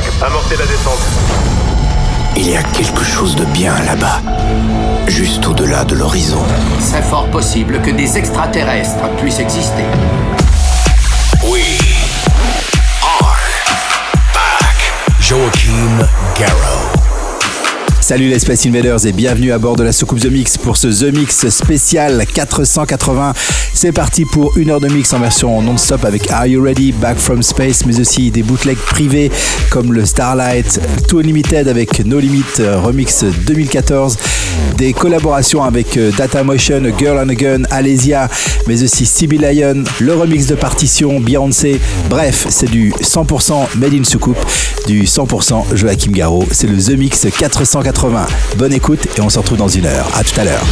5, amorcez la descente. Il y a quelque chose de bien là-bas, juste au-delà de l'horizon. C'est fort possible que des extraterrestres puissent exister. We are back. Joachim Garrow. Salut les Space Invaders et bienvenue à bord de la soucoupe The Mix pour ce The Mix spécial 480. C'est parti pour une heure de mix en version non-stop avec Are You Ready, Back from Space, mais aussi des bootlegs privés comme le Starlight, Too Unlimited avec No Limit Remix 2014, des collaborations avec euh, Data Motion, Girl on a Gun, Alesia, mais aussi CB Lion, le remix de partition, Beyoncé. Bref, c'est du 100% Made in Soucoupe, du 100% Joachim Garraud. C'est le The Mix 480. Bonne écoute et on se retrouve dans une heure. À tout à l'heure.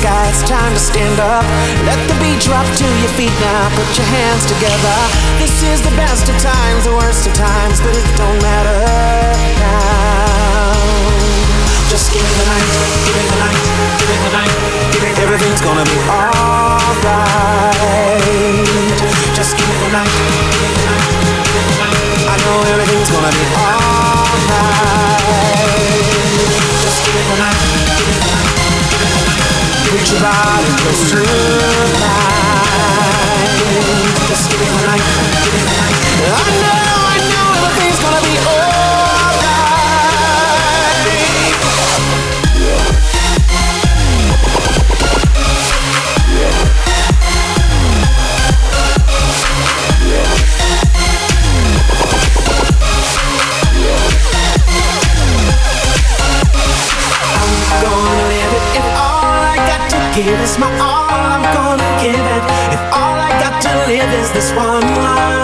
Sky, it's time to stand up. Let the beat drop to your feet now. Put your hands together. This is the best of times, the worst of times, but it don't matter now. Just give it the night, give it the night, give it the night, give it. Everything's gonna be alright. Just give it the give it the night. I know everything's gonna be alright. Your body close to mine. Just give night, give night. I know give is my all. I'm gonna give it if all I got to live is this one life.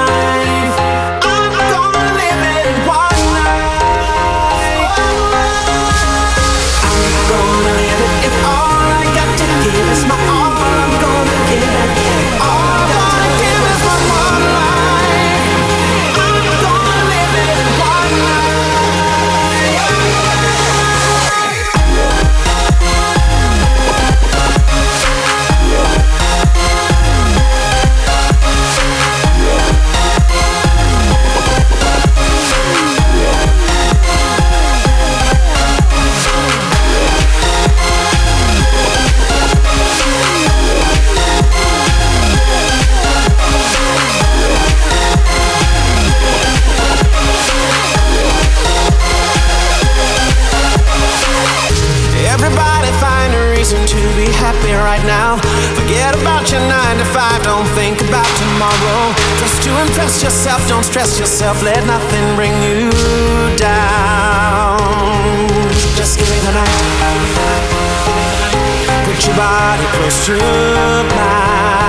About your nine to five, don't think about tomorrow. Just to impress yourself, don't stress yourself, let nothing bring you down. Just give me the night. Put your body close to mine.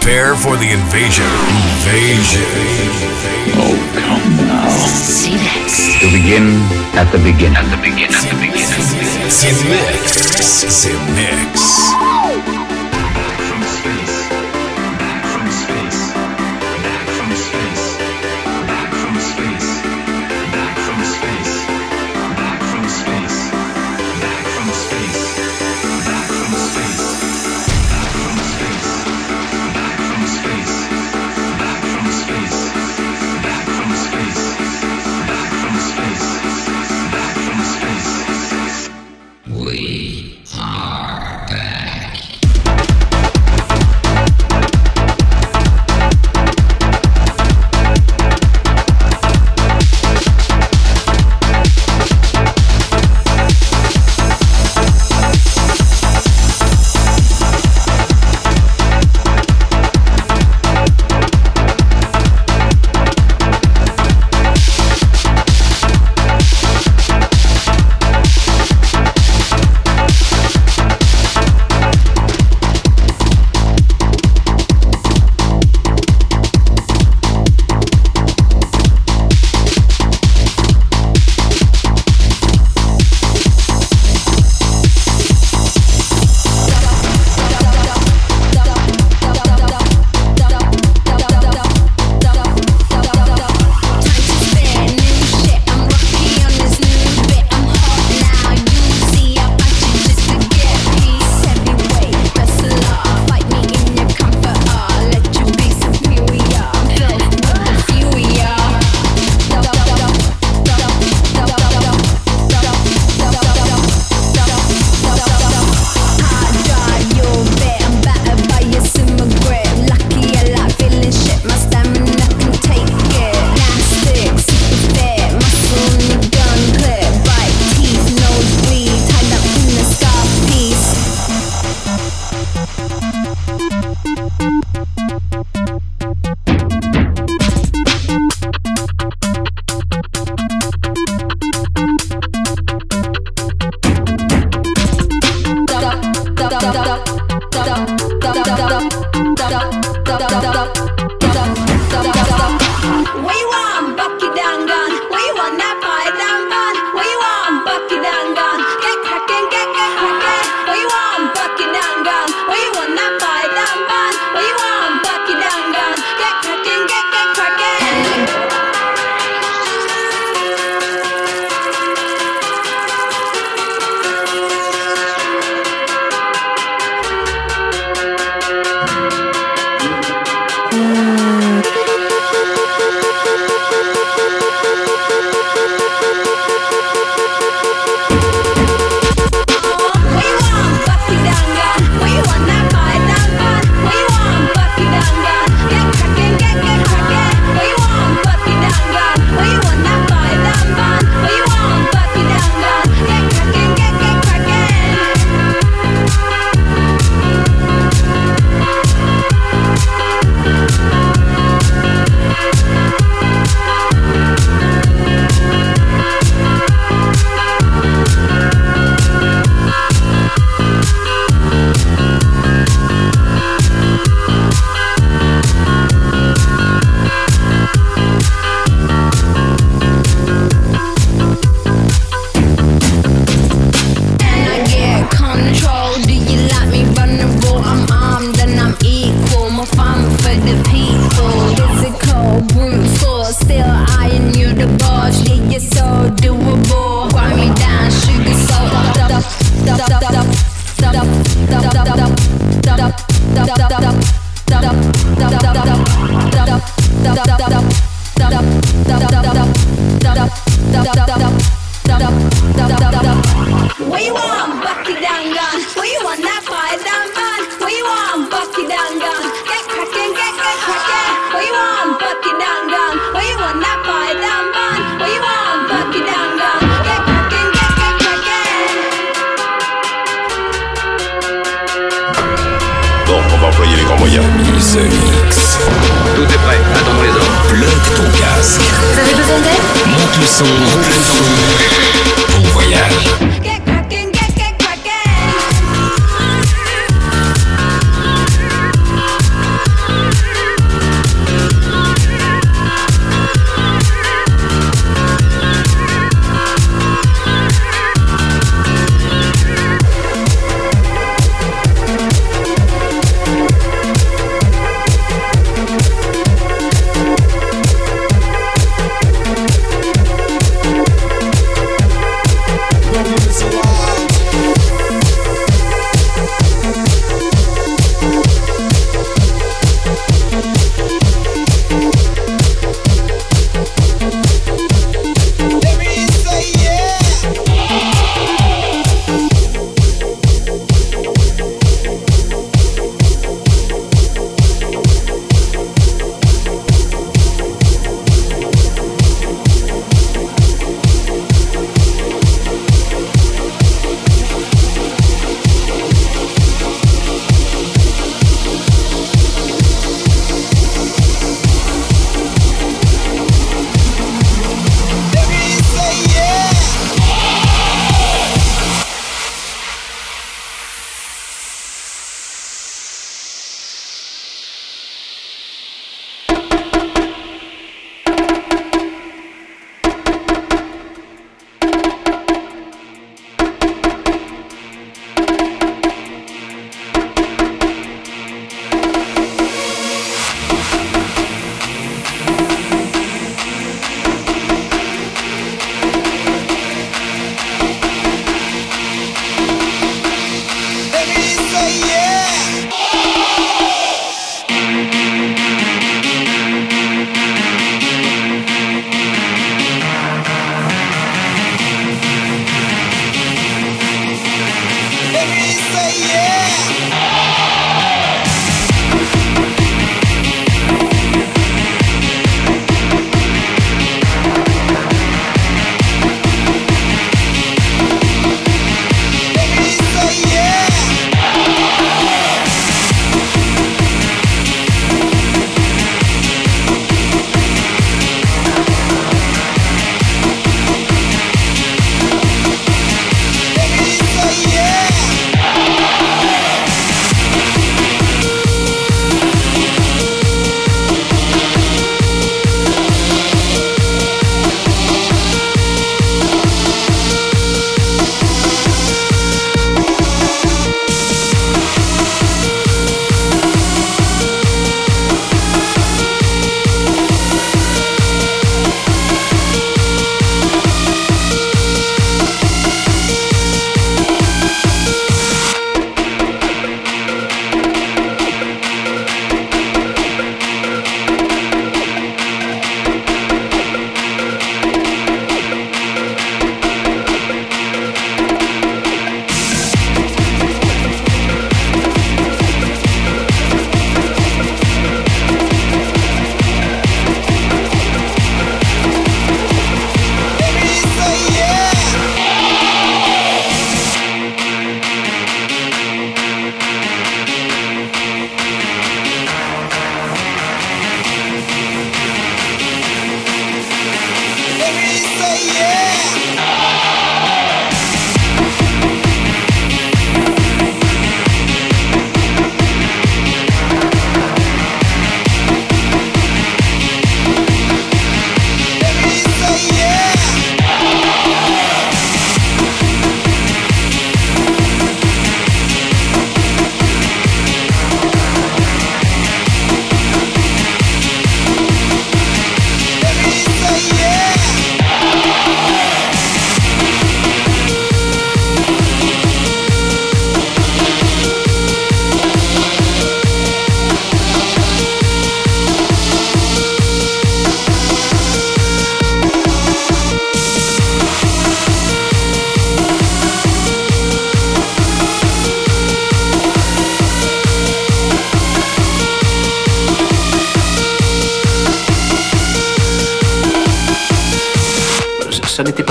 For the invasion. Invasion. Oh, come now. Zinex. To begin at the beginning. At the beginning. At the beginning. Zemixx. Zemixx.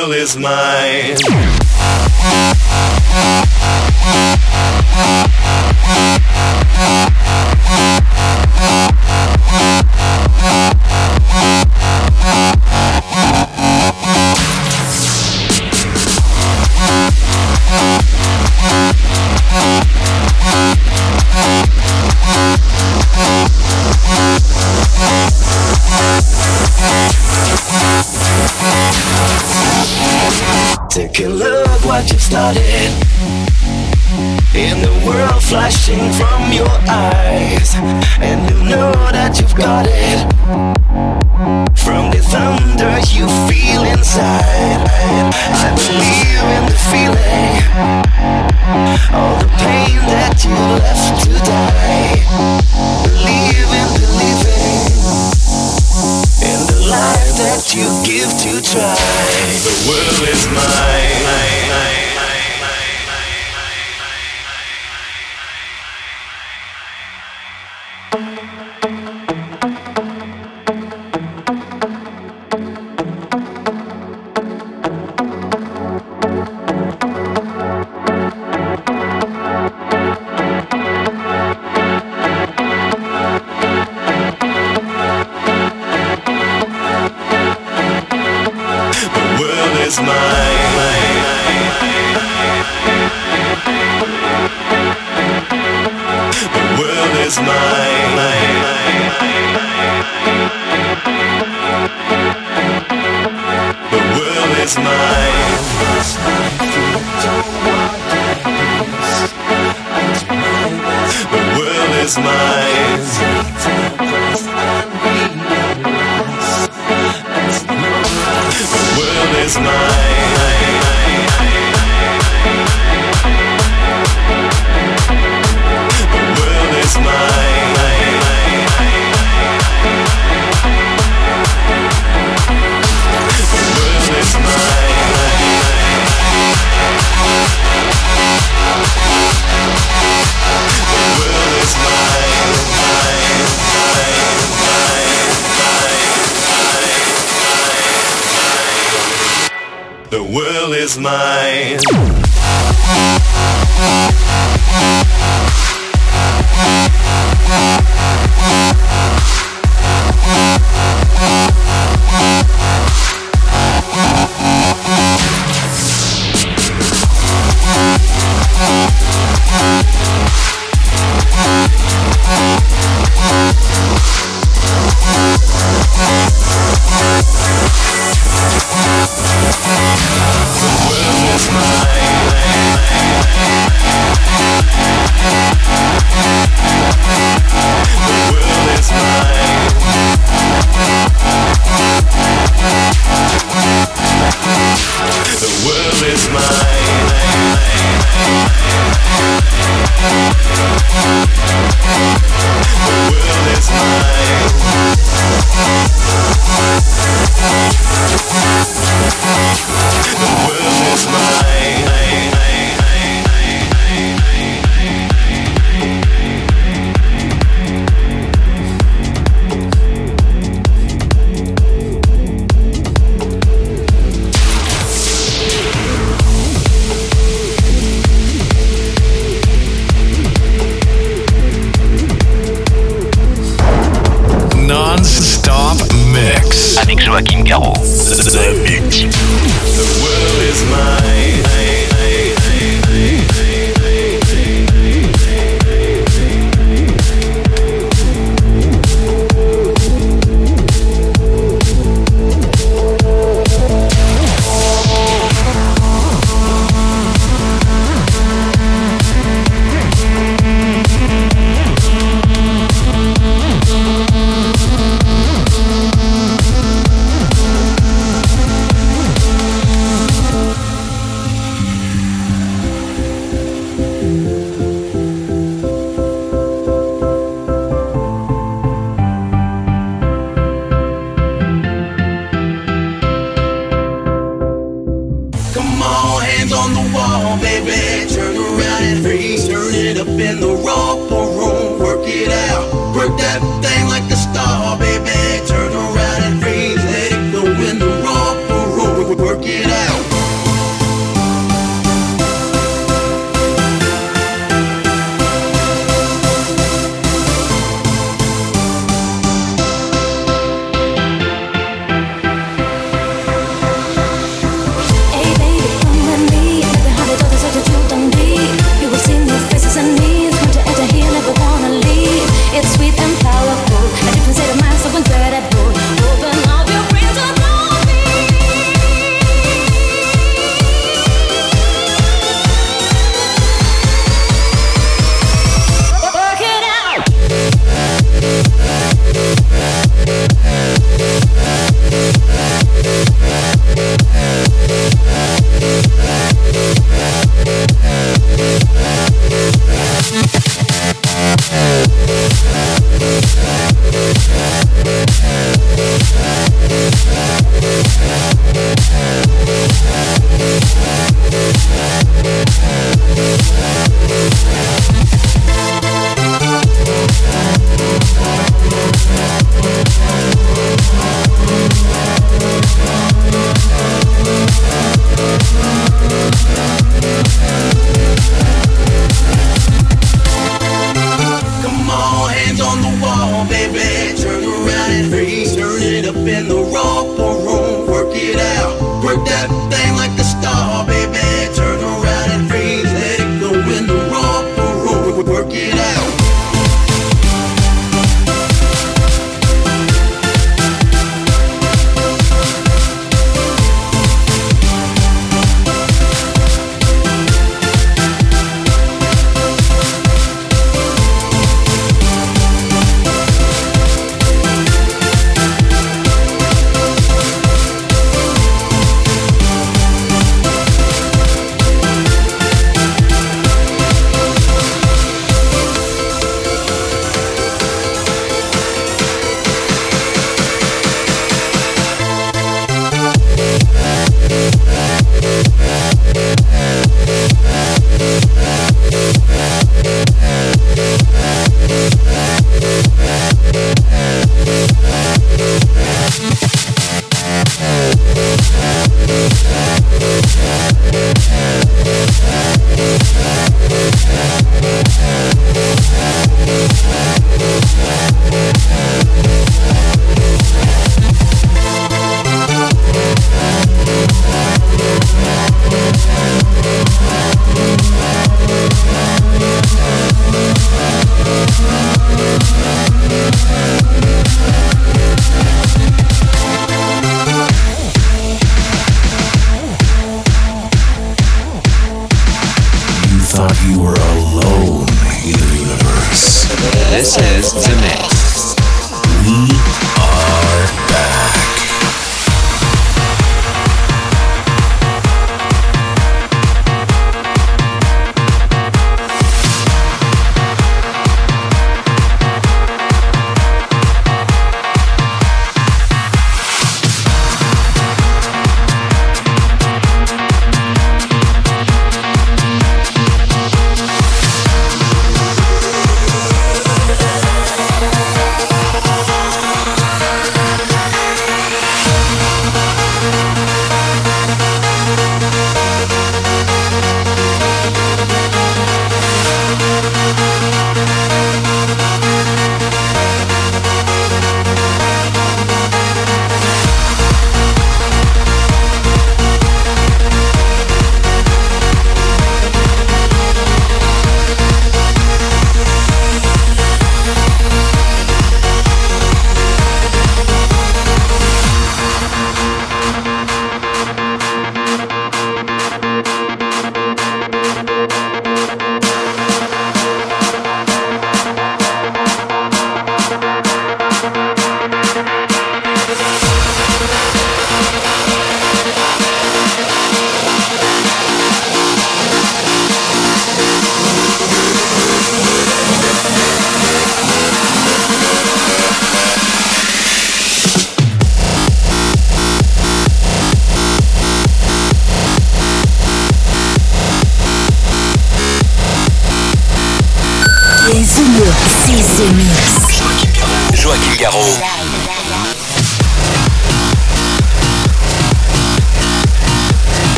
girl is mine.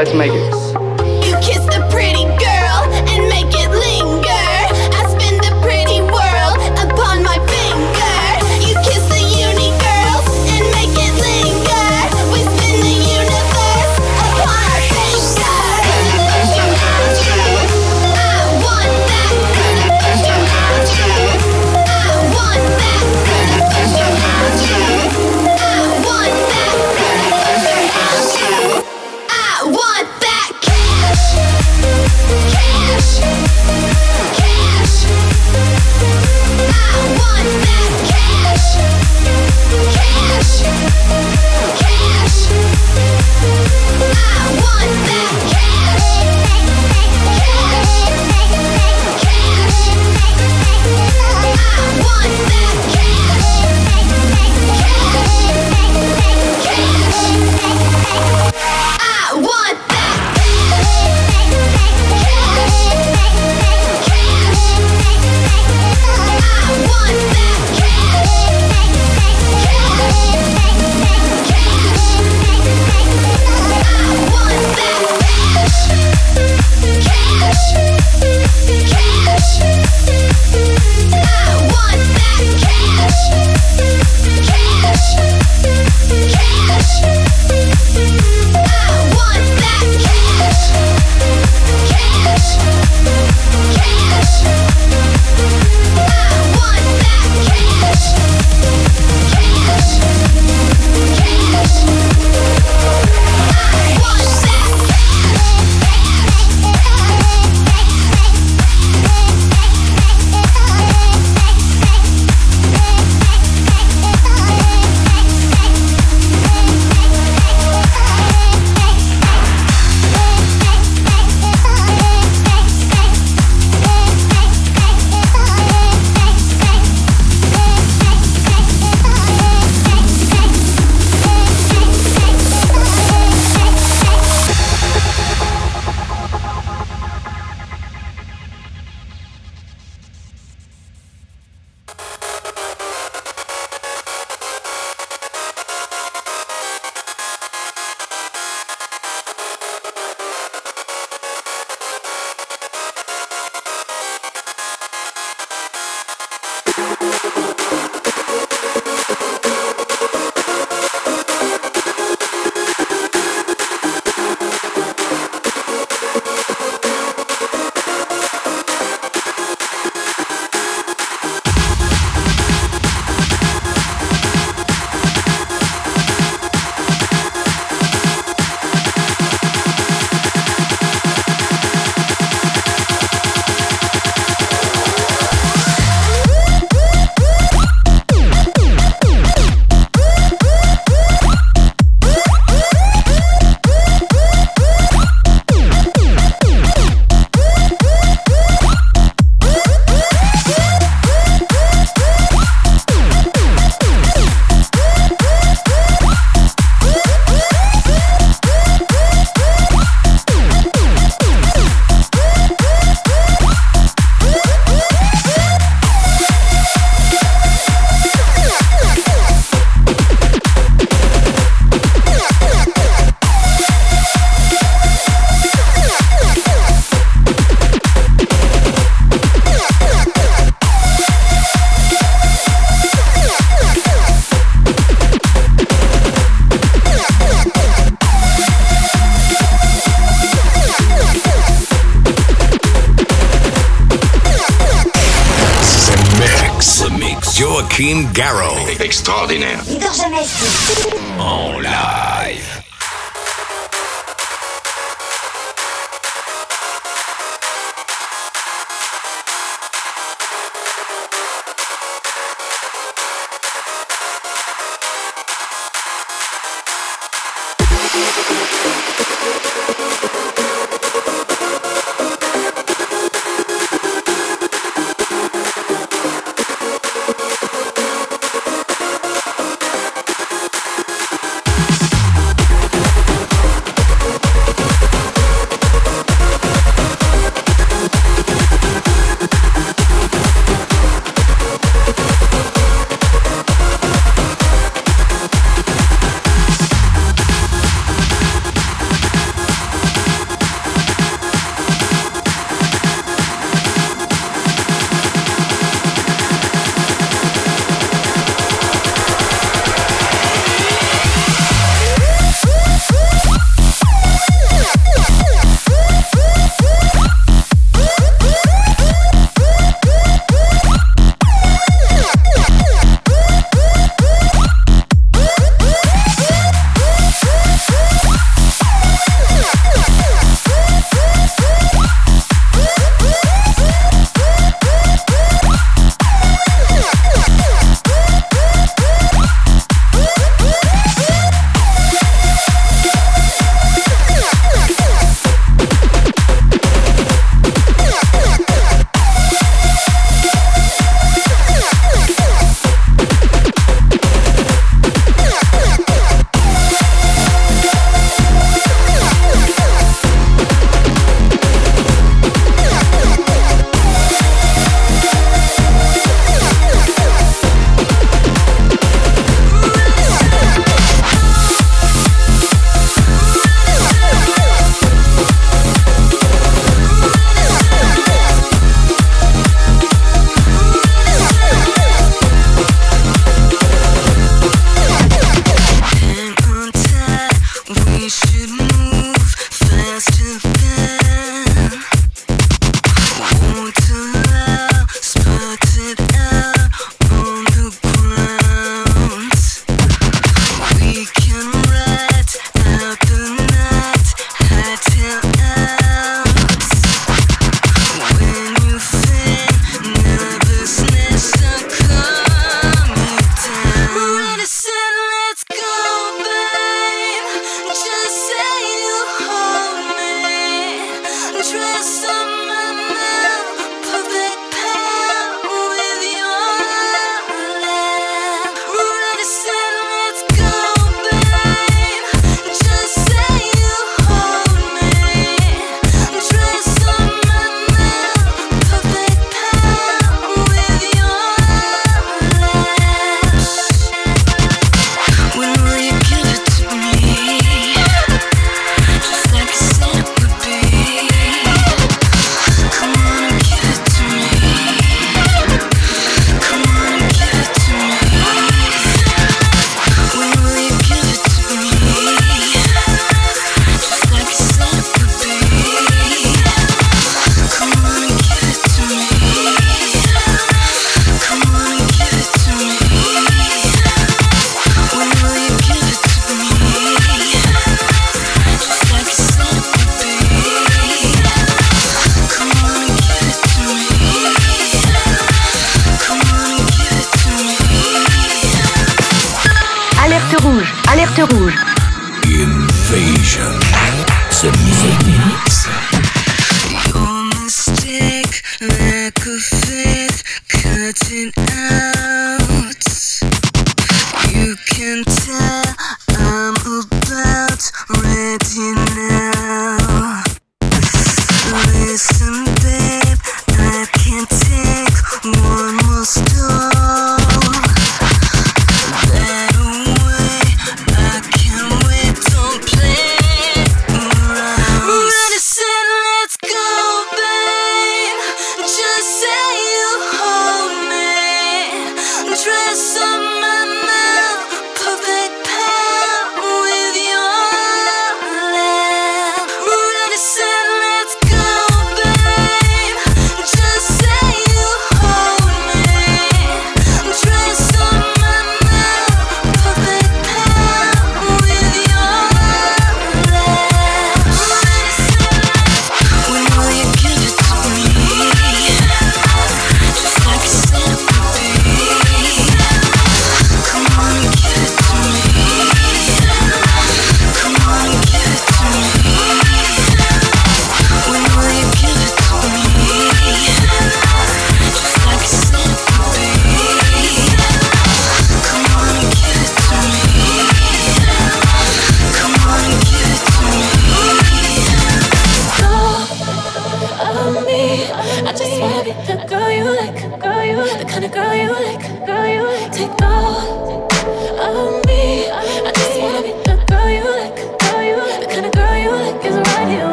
let's make Alerte rouge. Invasion. The Mix.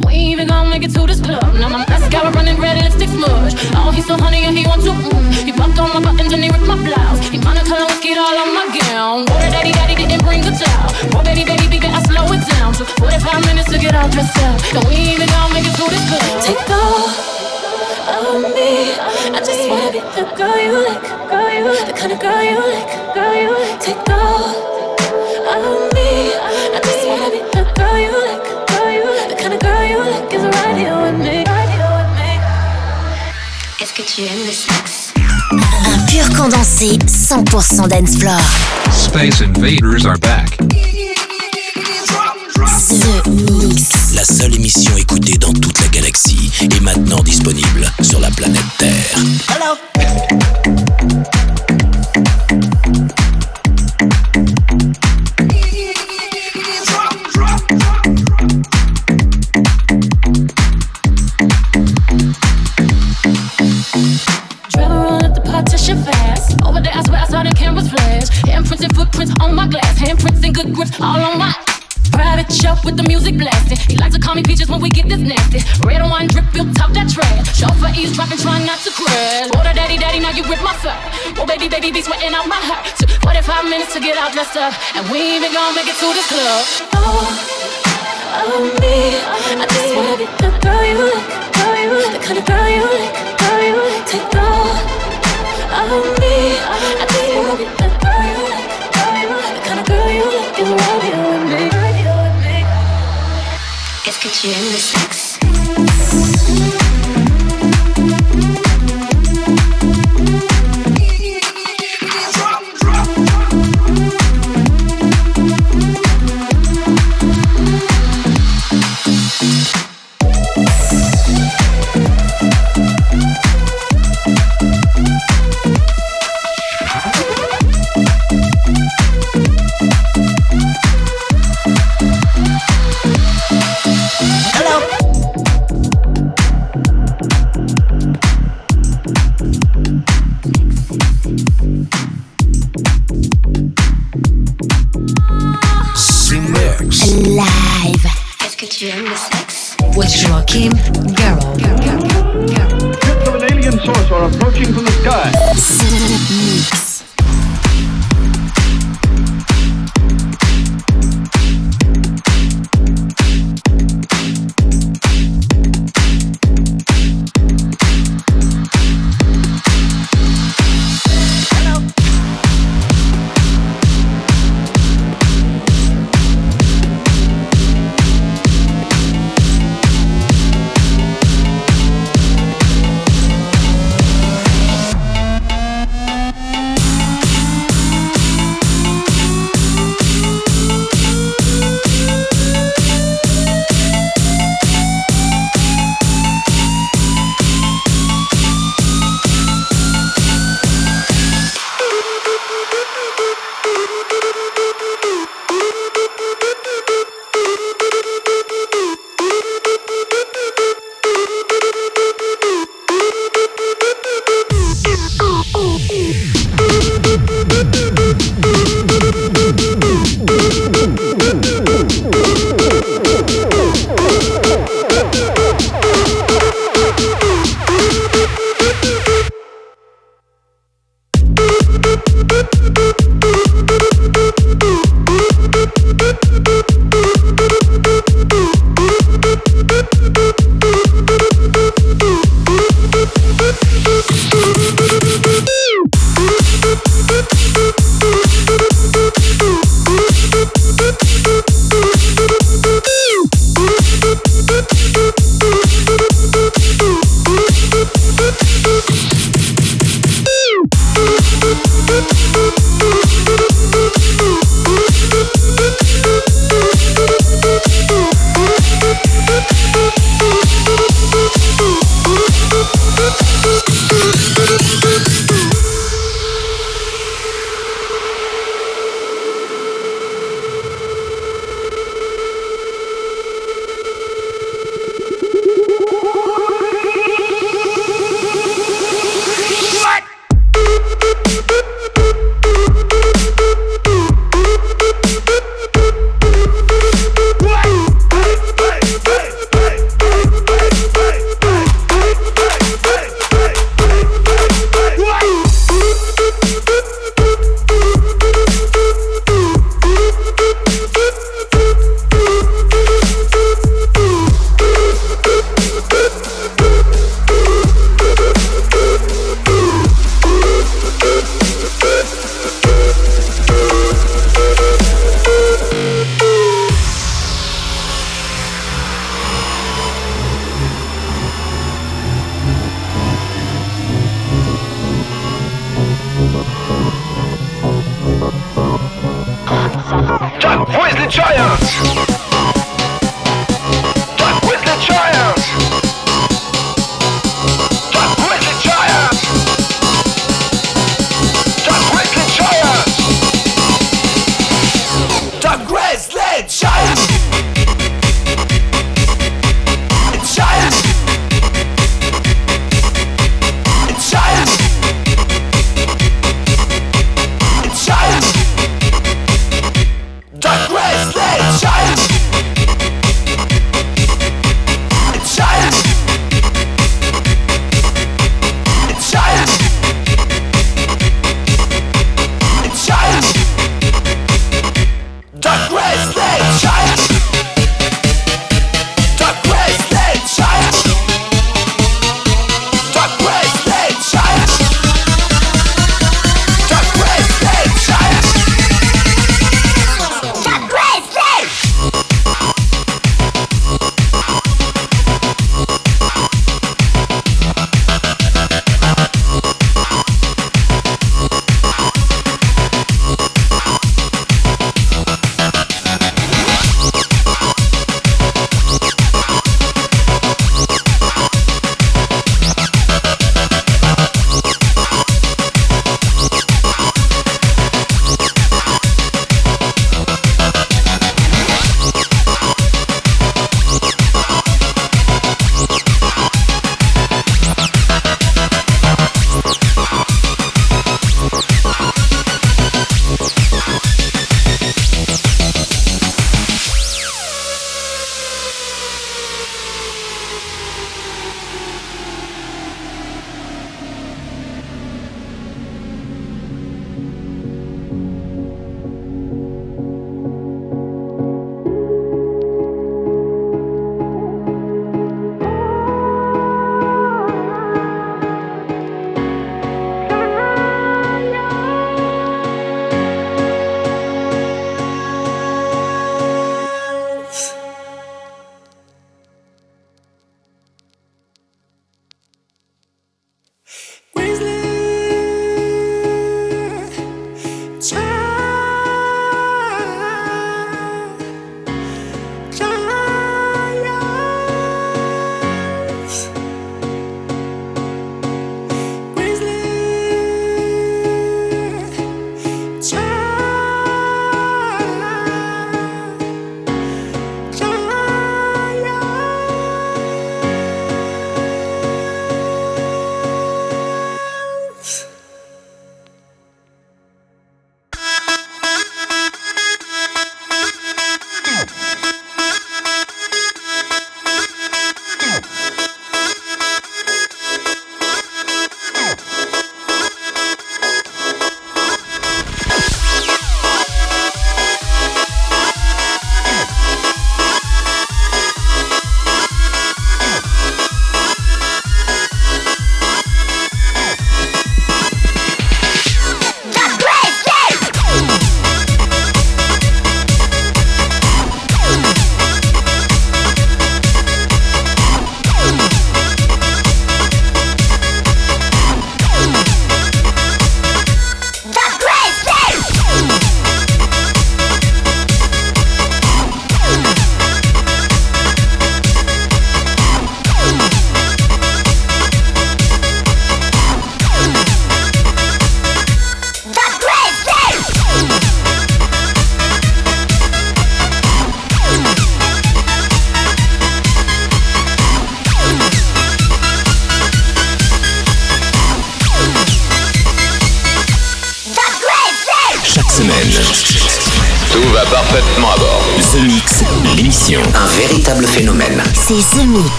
We even gonna make it to this club. Now my mascara running red lipstick smudge. Oh, he's so honey and he wants to. Mm. He popped on my buttons and he ripped my blouse. He Monica Lewinsky'd all on my gown. Water daddy daddy didn't bring the towel. Oh baby baby baby, I slow it down. Took 45 minutes to get all dressed up. And we even gonna make it to this club. Take all of me. I just wanna be the girl you like, girl you like, the kind of girl you like, girl you like. Take all of me. I just wanna be the girl you like, Un pur condensé 100% dance floor. Space Invaders are back. The Mix. La seule émission écoutée dans toute la galaxie est maintenant disponible sur la planète Terre. Hello. Red wine drip, built top that trash. Chauffeur eavesdropping, trying not to crash. Water daddy, daddy, now you rip my fur. Oh baby, baby, be sweating out my hair. Took 45 minutes to get all dressed up, and we ain't even gonna make it to this club. Oh, oh me, I just wanna be the girl you like, girl you like, the kind of girl you like, girl you like. Take all of oh, me, I just wanna be the girl you like, girl you like, the kind of girl you like is right here with me, right here with me. Est-ce que tu aimes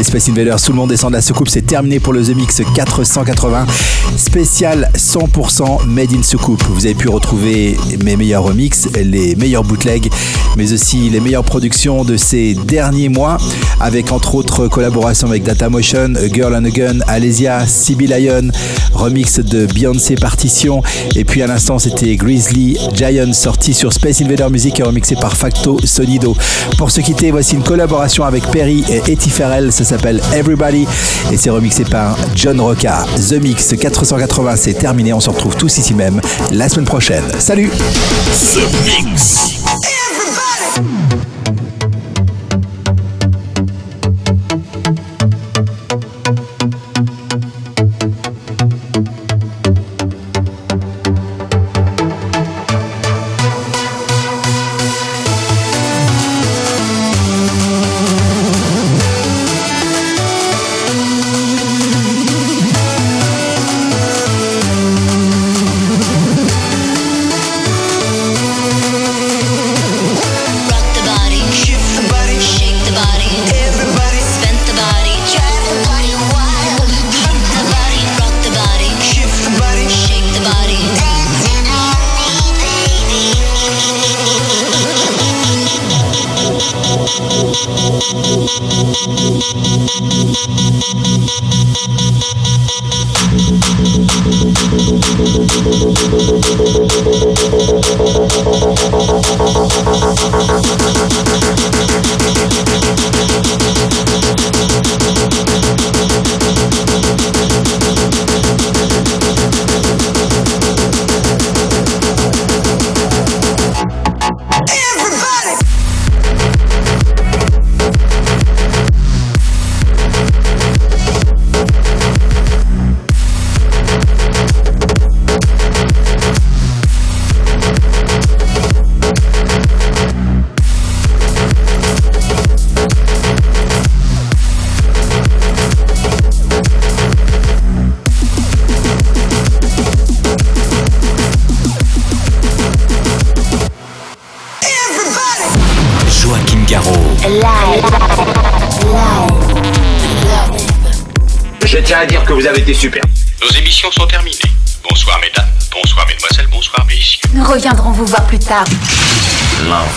les Space Invaders, tout le monde descend de la soucoupe. C'est terminé pour le The Mix 480 spécial 100% Made in Soucoupe. Vous avez pu retrouver mes meilleurs remix, les meilleurs bootlegs, mais aussi les meilleures productions de ces derniers mois, avec entre autres collaborations avec Datamotion, Girl on a Gun, Alesia, Sibyl Lion, remix de Beyoncé Partition, et puis à l'instant c'était Grizzly Giant sorti sur Space Invader Music et remixé par Facto Sonido. Pour se quitter, voici une collaboration avec Perry et Etty Ferrell, ça s'appelle Everybody et c'est remixé par John Roca. The Mix 480 c'est terminé, on se retrouve tous ici même la semaine prochaine. Salut The Mix.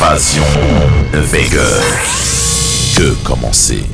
L'invasion Vega. Que commencer?